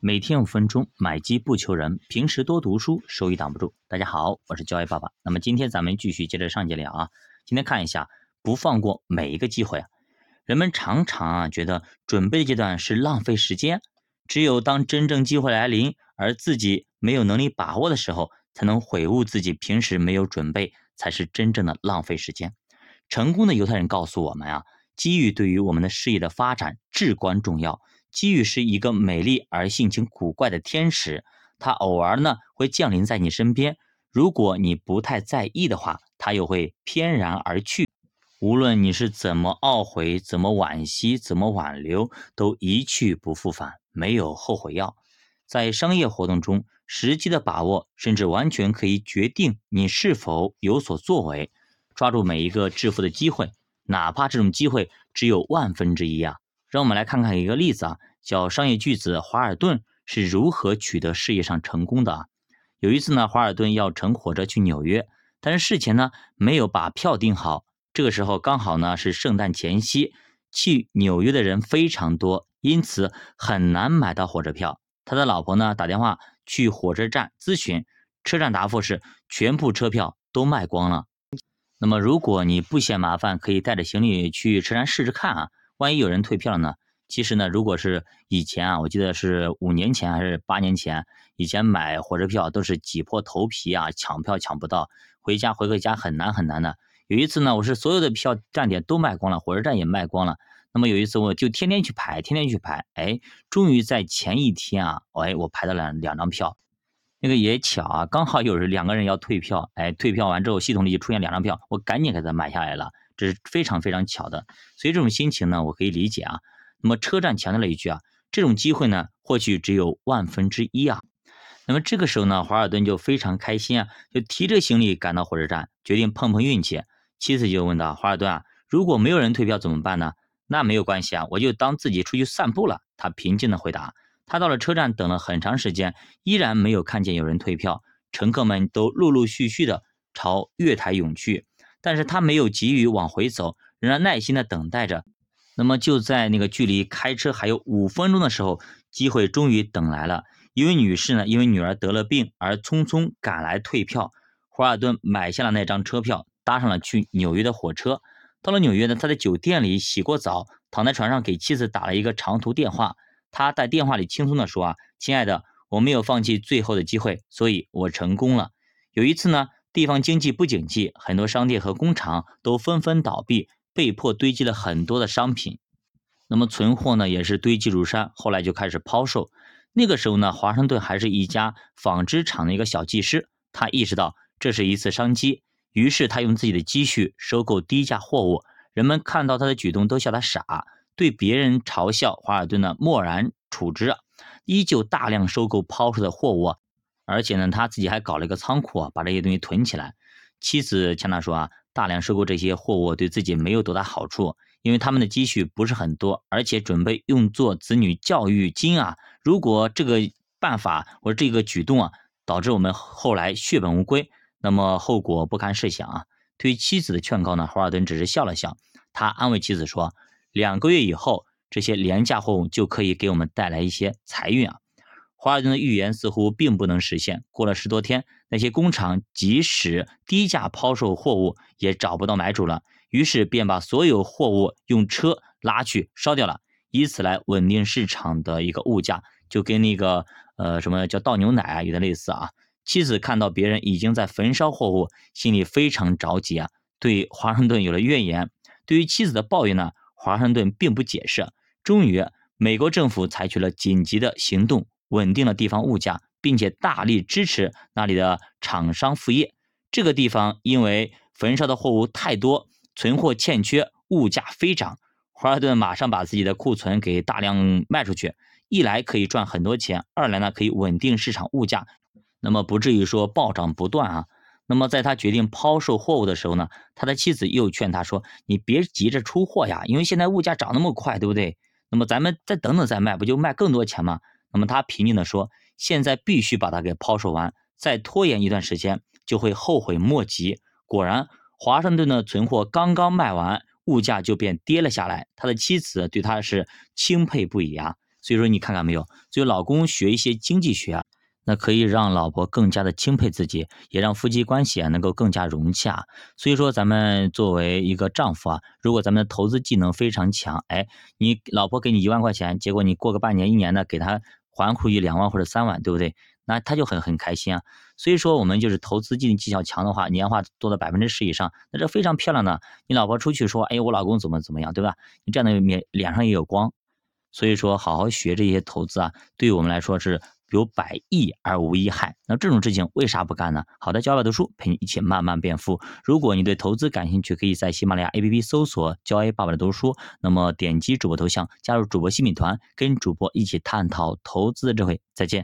每天五分钟，买机不求人，平时多读书，收益挡不住。大家好，我是教育爸爸。那么今天咱们继续接着上节聊啊。今天看一下，不放过每一个机会啊。人们常常啊觉得准备阶段是浪费时间，只有当真正机会来临，而自己没有能力把握的时候，才能悔悟自己平时没有准备，才是真正的浪费时间。成功的犹太人告诉我们啊，机遇对于我们的事业的发展至关重要。机遇是一个美丽而性情古怪的天使，它偶尔呢会降临在你身边。如果你不太在意的话，它又会翩然而去。无论你是怎么懊悔、怎么惋惜、怎么挽留，都一去不复返，没有后悔药。在商业活动中，时机的把握甚至完全可以决定你是否有所作为。抓住每一个致富的机会，哪怕这种机会只有万分之一啊！让我们来看看一个例子啊，叫商业巨子华尔顿是如何取得事业上成功的。有一次呢，华尔顿要乘火车去纽约，但是事前呢没有把票订好。这个时候刚好呢是圣诞前夕，去纽约的人非常多，因此很难买到火车票。他的老婆呢打电话去火车站咨询，车站答复是全部车票都卖光了。那么如果你不嫌麻烦，可以带着行李去车站试试看啊。万一有人退票了呢？其实呢，如果是以前啊，我记得是五年前还是八年前，以前买火车票都是挤破头皮啊，抢票抢不到，回家回个家很难很难的。有一次呢，我是所有的票站点都卖光了，火车站也卖光了。那么有一次我就天天去排，天天去排，哎，终于在前一天啊，哎，我排到了两张票。那个也巧啊，刚好有人两个人要退票，哎，退票完之后系统里就出现两张票，我赶紧给他买下来了。这是非常非常巧的，所以这种心情呢，我可以理解啊。那么车站强调了一句啊，这种机会呢，或许只有万分之一啊。那么这个时候呢，华尔顿就非常开心啊，就提着行李赶到火车站，决定碰碰运气。妻子就问道：“华尔顿啊，如果没有人退票怎么办呢？”那没有关系啊，我就当自己出去散步了。他平静的回答。他到了车站，等了很长时间，依然没有看见有人退票，乘客们都陆陆续续的朝月台涌去。但是他没有急于往回走，仍然耐心的等待着。那么就在那个距离开车还有五分钟的时候，机会终于等来了。一位女士呢，因为女儿得了病而匆匆赶来退票。华尔顿买下了那张车票，搭上了去纽约的火车。到了纽约呢，他在酒店里洗过澡，躺在床上给妻子打了一个长途电话。他在电话里轻松的说：“啊，亲爱的，我没有放弃最后的机会，所以我成功了。有一次呢。”地方经济不景气，很多商店和工厂都纷纷倒闭，被迫堆积了很多的商品。那么存货呢，也是堆积如山。后来就开始抛售。那个时候呢，华盛顿还是一家纺织厂的一个小技师。他意识到这是一次商机，于是他用自己的积蓄收购低价货物。人们看到他的举动都笑他傻，对别人嘲笑华尔顿呢漠然处之，依旧大量收购抛售的货物。而且呢，他自己还搞了一个仓库啊，把这些东西囤起来。妻子向他说啊，大量收购这些货物对自己没有多大好处，因为他们的积蓄不是很多，而且准备用作子女教育金啊。如果这个办法或者这个举动啊，导致我们后来血本无归，那么后果不堪设想啊。对于妻子的劝告呢，华尔顿只是笑了笑，他安慰妻子说，两个月以后，这些廉价货物就可以给我们带来一些财运啊。华尔顿的预言似乎并不能实现。过了十多天，那些工厂即使低价抛售货物，也找不到买主了。于是便把所有货物用车拉去烧掉了，以此来稳定市场的一个物价，就跟那个呃什么叫倒牛奶啊有点类似啊。妻子看到别人已经在焚烧货物，心里非常着急啊，对华盛顿有了怨言。对于妻子的抱怨呢，华盛顿并不解释。终于，美国政府采取了紧急的行动。稳定了地方物价，并且大力支持那里的厂商副业。这个地方因为焚烧的货物太多，存货欠缺，物价飞涨。华尔顿马上把自己的库存给大量卖出去，一来可以赚很多钱，二来呢可以稳定市场物价，那么不至于说暴涨不断啊。那么在他决定抛售货物的时候呢，他的妻子又劝他说：“你别急着出货呀，因为现在物价涨那么快，对不对？那么咱们再等等再卖，不就卖更多钱吗？”那么他平静地说：“现在必须把它给抛售完，再拖延一段时间就会后悔莫及。”果然，华盛顿的存货刚刚卖完，物价就便跌了下来。他的妻子对他是钦佩不已啊。所以说你看看没有，所以老公学一些经济学啊。那可以让老婆更加的钦佩自己，也让夫妻关系啊能够更加融洽。所以说，咱们作为一个丈夫啊，如果咱们的投资技能非常强，哎，你老婆给你一万块钱，结果你过个半年、一年的给她还回去两万或者三万，对不对？那他就很很开心啊。所以说，我们就是投资技能技巧强的话，年化多到百分之十以上，那这非常漂亮的。你老婆出去说，哎，我老公怎么怎么样，对吧？你这样的脸脸上也有光。所以说，好好学这些投资啊，对于我们来说是。有百益而无一害，那这种事情为啥不干呢？好的，教爸读书陪你一起慢慢变富。如果你对投资感兴趣，可以在喜马拉雅 APP 搜索“教 A 爸爸的读书”，那么点击主播头像加入主播新品团，跟主播一起探讨投资的智慧。再见。